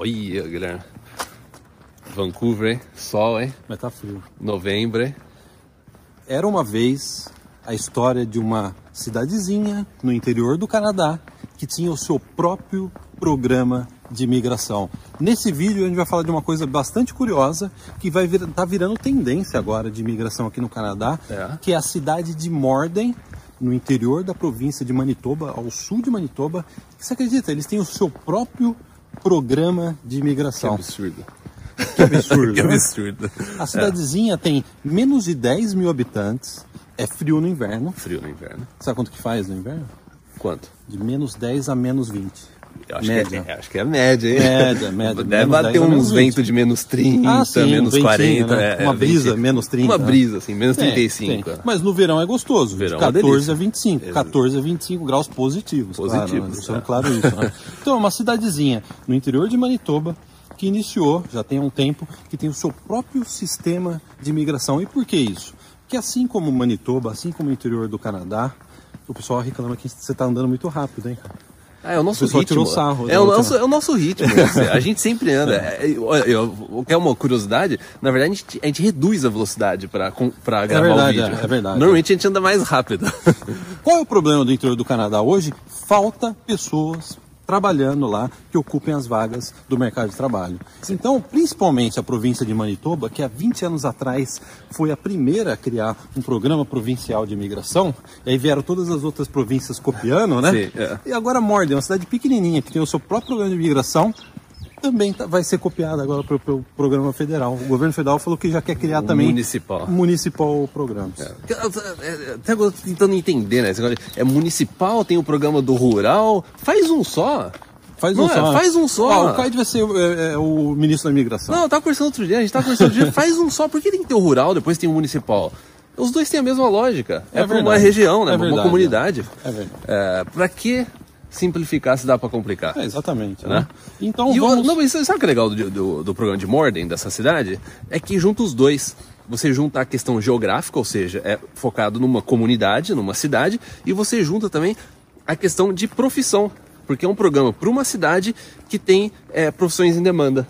Olha, Guilherme. Vancouver, hein? sol, hein? Mas tá frio. Novembro, hein? Era uma vez a história de uma cidadezinha no interior do Canadá que tinha o seu próprio programa de imigração. Nesse vídeo a gente vai falar de uma coisa bastante curiosa que vai vir, tá virando tendência agora de imigração aqui no Canadá, É. que é a cidade de Morden, no interior da província de Manitoba, ao sul de Manitoba. Você acredita? Eles têm o seu próprio programa de Que imigração. absurdo. Que absurdo. Que né? absurdo. A cidadezinha tem menos de 10 mil habitantes, é frio no inverno. Frio no inverno. Sabe quanto que faz no inverno? Quanto? De menos 10 a menos 20. Acho, Média. Que é, acho que é a média, hein? Média, média. Deve bater 10 a menos uns 20. ventos de menos 30, Ah, sim, menos ventinho, 40. né? é, Uma é, brisa, 20. menos 30, Uma né? brisa, assim, menos Tem, 35. tem. é. Mas no verão é gostoso. Verão de é uma 14 delícia. a 25. Exato. 14 a 25 graus positivos. Positivos, Claro, né? É. claro isso. né? Então, é uma cidadezinha no interior de Manitoba que iniciou, já tem um tempo, que tem o seu próprio sistema de imigração. E por que isso? Porque assim como Manitoba, assim como o interior do Canadá, o pessoal reclama que você está andando muito rápido, hein? Ah, é o nosso O ritmo. sarro é, o nosso, é o nosso ritmo. né? a gente sempre anda. É, eu- eu- é uma curiosidade, na verdade a gente, a gente reduz a velocidade para gravar verdade, o vídeo. é, é verdade. Normalmente a gente anda mais rápido. Qual é o problema do interior do Canadá hoje? Falta pessoas trabalhando lá que ocupem as vagas do mercado de trabalho. Então, principalmente a província de Manitoba, que há 20 anos atrás foi a primeira a criar um programa provincial de imigração, e aí vieram todas as outras províncias copiando, né? Sim, é. E agora Morden, uma cidade pequenininha que tem o seu próprio programa de imigração, também tá- vai ser copiada agora pelo, pelo programa federal. O governo federal falou que já quer criar também municipal. municipal programas. É, Até agora eu tô tentando entender, né? É municipal, tem o programa do rural. Faz um só. Faz um é? só. Faz um só. Ah, o Caio vai ser é, é, o ministro da imigração. Não, eu tava conversando outro dia, a gente tava conversando outro dia, faz um só. Por que tem que ter o rural, depois tem o municipal? Os dois têm a mesma lógica. É, É pra uma região, né? É uma verdade, comunidade. É verdade. É, pra que simplificar se dá pra complicar? É, exatamente. Né? Né? Então E o- vamos... não, mas sabe o que é legal do, do, do programa de Morden, dessa cidade? É que junta os dois. Você junta a questão geográfica, ou seja, é focado numa comunidade, numa cidade, e você junta também a questão de profissão. Porque é um programa para uma cidade que tem é, profissões em demanda.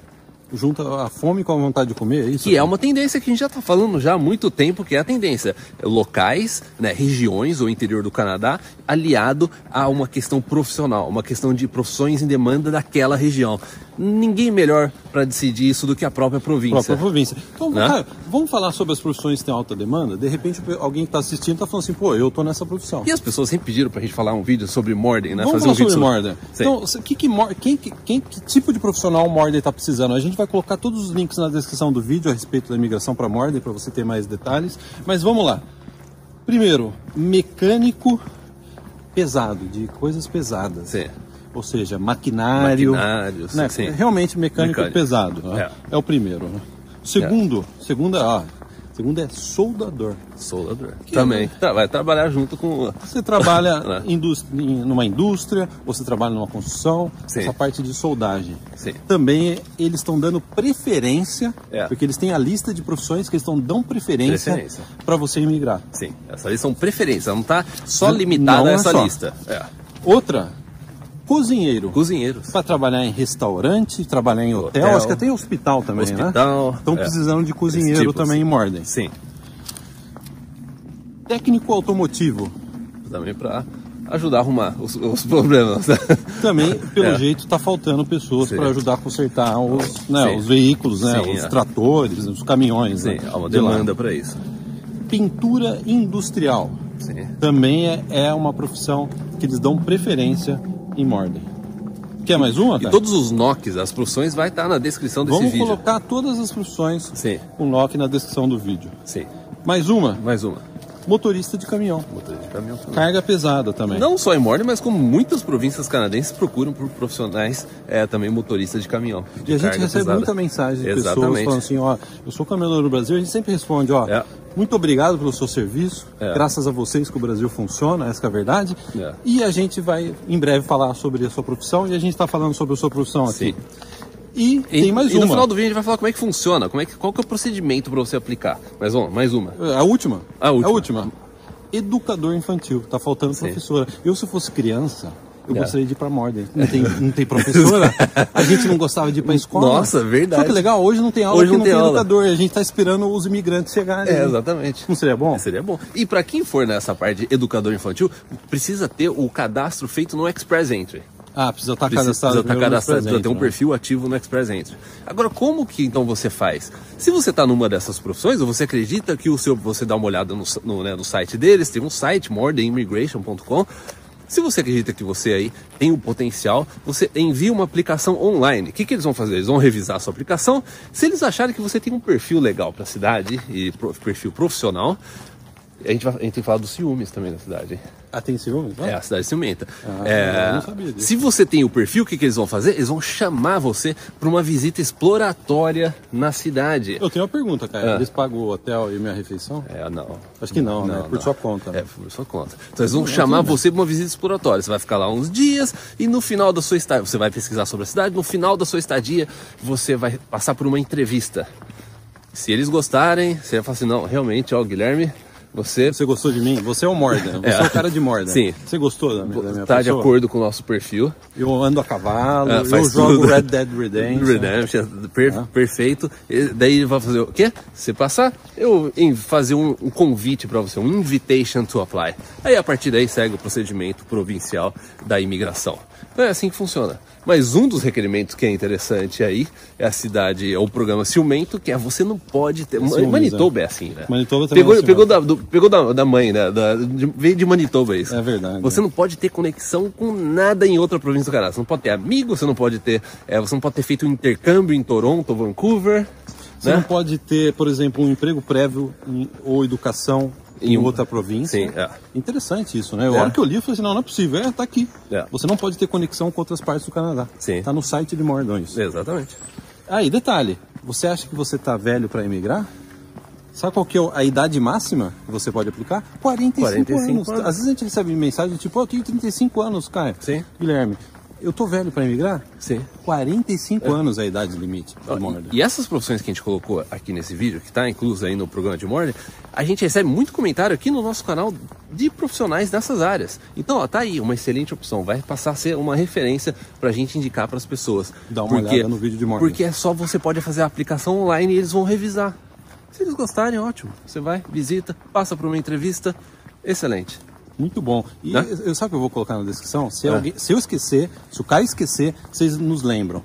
Junta a fome com a vontade de comer, é isso? Que é uma tendência que a gente já está falando já há muito tempo, que é a tendência. Locais, né, regiões ou interior do Canadá, aliado a uma questão profissional, uma questão de profissões em demanda daquela região. Ninguém melhor para decidir isso do que a própria província. própria província. Então, Né? cara, vamos falar sobre as profissões que têm alta demanda? De repente, alguém que está assistindo está falando assim, pô, eu tô nessa profissão. E as pessoas sempre pediram pra gente falar um vídeo sobre Morden, né? Vamos Fazer falar um vídeo sobre Morden. Então, que, que, quem, que- quem, que tipo de profissional Morden está precisando? A gente vai colocar todos os links na descrição do vídeo a respeito da imigração para Morden, para você ter mais detalhes. Mas vamos lá. Primeiro, mecânico pesado, de coisas pesadas. Sim. Ou seja, maquinário. Né? sim. Realmente mecânico, Mecânico. pesado. né? É. É. o primeiro. né? Segundo, segunda, ó, segundo é soldador. Soldador. Também. Tá, vai trabalhar junto com. Você trabalha Né? em- numa indústria, você trabalha numa construção, Sim. essa parte de soldagem. Sim. Também eles estão dando preferência, É. porque eles têm a lista de profissões que eles estão dando preferência, para você imigrar. Sim, essa lista são preferências, não tá só Não limitada a é essa só. lista. É. Outra, cozinheiro. Cozinheiros. Para trabalhar em restaurante, trabalhar em hotel, Hotel. acho que até em hospital também, Hospital, né? Estão é. precisando de cozinheiro tipo, também em Morden. Sim. Técnico automotivo. Também pra ajudar a arrumar os, os problemas. Também, pelo É. jeito, está faltando pessoas para ajudar a consertar os, né, os veículos, né, Sim, os é. tratores, os caminhões. Sim, né, há uma demanda pra isso. Pintura industrial. Sim. Também é, é uma profissão que eles dão preferência em Morden. Quer mais uma? E cara? todos os NOCs, as profissões, vai estar na descrição desse Vamos vídeo. colocar todas as profissões Sim, com lock na descrição do vídeo. sim. Mais uma, Mais uma. motorista de caminhão. Motorista de caminhão também. Carga pesada também. Não só em Morden, mas como muitas províncias canadenses procuram por profissionais é, também motoristas de caminhão. de E a gente recebe pesada. muita mensagem de pessoas Exatamente. falando assim, ó, eu sou caminhoneiro do Brasil, a gente sempre responde, ó, É. muito obrigado pelo seu serviço, É. graças a vocês que o Brasil funciona, essa é a verdade. É. E a gente vai em breve falar sobre a sua profissão e a gente está falando sobre a sua profissão aqui. Sim. E, E, tem mais e uma. no final do vídeo a gente vai falar como é que funciona, como é que, qual que é o procedimento para você aplicar. Mais uma, mais uma. A última? A última. A última. Educador infantil, tá faltando Sim. professora. Eu, se fosse criança, eu É. gostaria de ir pra Morden. Não tem, não tem professora? A gente não gostava de ir pra escola? Nossa, verdade. Só que legal, hoje não tem aula, Hoje não não tem educador. A gente tá esperando os imigrantes chegarem. É, exatamente. Não seria bom? Seria bom. E para quem for nessa parte de educador infantil, precisa ter o cadastro feito no Express Entry. Ah, precisa estar Precisa, cadastrado. precisa estar no cadastrado, precisa ter um né? perfil ativo no Express Entry. Agora, como que então você faz? Se você está numa dessas profissões, ou você acredita que o seu, você dá uma olhada no, no, né, no site deles, tem um site, morethan'immigration.com. Se você acredita que você aí tem o potencial, você envia uma aplicação online. O que, que eles vão fazer? Eles vão revisar a sua aplicação. Se eles acharem que você tem um perfil legal para a cidade e perfil profissional, a gente, vai, a gente tem que falar dos ciúmes também da cidade. Ah, tem ciúmes? É, a cidade ciumenta. Ah, É, eu não sabia disso. se você tem o perfil, o que, que eles vão fazer? Eles vão chamar você para uma visita exploratória na cidade. Eu tenho uma pergunta, cara. Ah. Eles pagam o hotel e minha refeição? É, não. Acho que não, né? Por sua conta, né? É, por sua conta. Então eles vão chamar você para uma visita exploratória. Você vai ficar lá uns dias e no final da sua estadia, você vai pesquisar sobre a cidade, no final da sua estadia, você vai passar por uma entrevista. Se eles gostarem, você vai falar assim, não, realmente, ó, Guilherme, você Você gostou de mim? Você é o Mordan. Você é, É. o cara de Mordan. Sim. Você gostou da minha, da minha tá de pessoa? acordo com o nosso perfil. Eu ando a cavalo, É, eu jogo. Red Dead Redemption. Redemption, per- Ah. perfeito. E daí ele vai fazer o quê? Você passar, eu fazer um, um convite para você, um invitation to apply. Aí a partir daí segue o procedimento provincial da imigração. Então é assim que funciona. Mas um dos requerimentos que é interessante aí é a cidade, é o programa Ciumento, que é você não pode ter. Ciúmes, Manitoba é assim, né? Manitoba também pegou, é pegou, da, do- pegou da, da mãe, né? Da, de- veio de Manitoba isso. É verdade. Você não pode ter conexão com nada em outra província do Canadá. Você não pode ter amigo, você não pode ter. é, você não pode ter feito um intercâmbio em Toronto, Vancouver. Você né? não pode ter, por exemplo, um emprego prévio em- ou educação em, Em outra província. Sim, é. Interessante isso, né? É. A hora que eu li, eu falei assim, não, não é possível. É, tá aqui. É. Você não pode ter conexão com outras partes do Canadá. Sim. Tá no site de Mordão isso. Exatamente. Aí, detalhe. Você acha que você tá velho para emigrar? Sabe qual que é a idade máxima que você pode aplicar? 45, 45 anos. anos. Às vezes a gente recebe mensagem tipo, "Ó, eu tenho 35 anos, cara. Sim. Guilherme, eu tô velho para emigrar? Sim. 45 anos é a idade limite. do Mordor. E essas profissões que a gente colocou aqui nesse vídeo, que está incluso aí no programa de Morning, a gente recebe muito comentário aqui no nosso canal de profissionais dessas áreas. Então, ó, tá aí, uma excelente opção. Vai passar a ser uma referência para a gente indicar para as pessoas. Dá uma olhada no vídeo de Morning. Porque é só você pode fazer a aplicação online e eles vão revisar. Se eles gostarem, ótimo. Você vai, visita, passa por uma entrevista. Excelente. Muito bom. E Né? eu, sabe o que eu vou colocar na descrição? Se, É. alguém, se eu esquecer, se o cara esquecer, vocês nos lembram.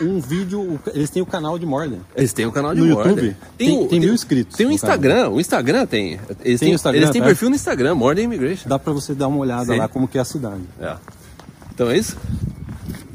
Um vídeo, eles têm o canal de Morden. Eles têm o canal de No Morden. YouTube? Tem- tem mil inscritos Tem o Instagram. O Instagram tem. Eles Tem têm, Instagram, eles têm tá? perfil no Instagram, Morden Immigration. Dá pra você dar uma olhada Sim. lá como que é a cidade. É. Então é isso?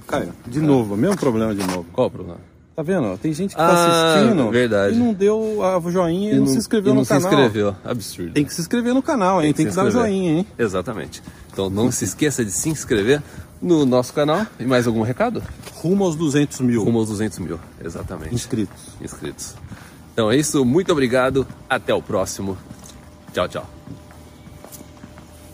Cara, de novo, mesmo problema de novo. Qual o problema? Tá vendo? Tem gente que tá Ah, assistindo verdade. e não deu a joinha e, não se inscreveu não no se canal. inscreveu. Absurdo. Tem que se inscrever no canal, hein? Tem, que, se dar o inscrever. joinha, hein? Exatamente. Então não se esqueça de se inscrever no nosso canal. E mais algum recado? Rumo aos 200 mil Rumo aos 200 mil. Exatamente. inscritos. Inscritos. Então é isso. Muito obrigado. Até o próximo. Tchau, tchau.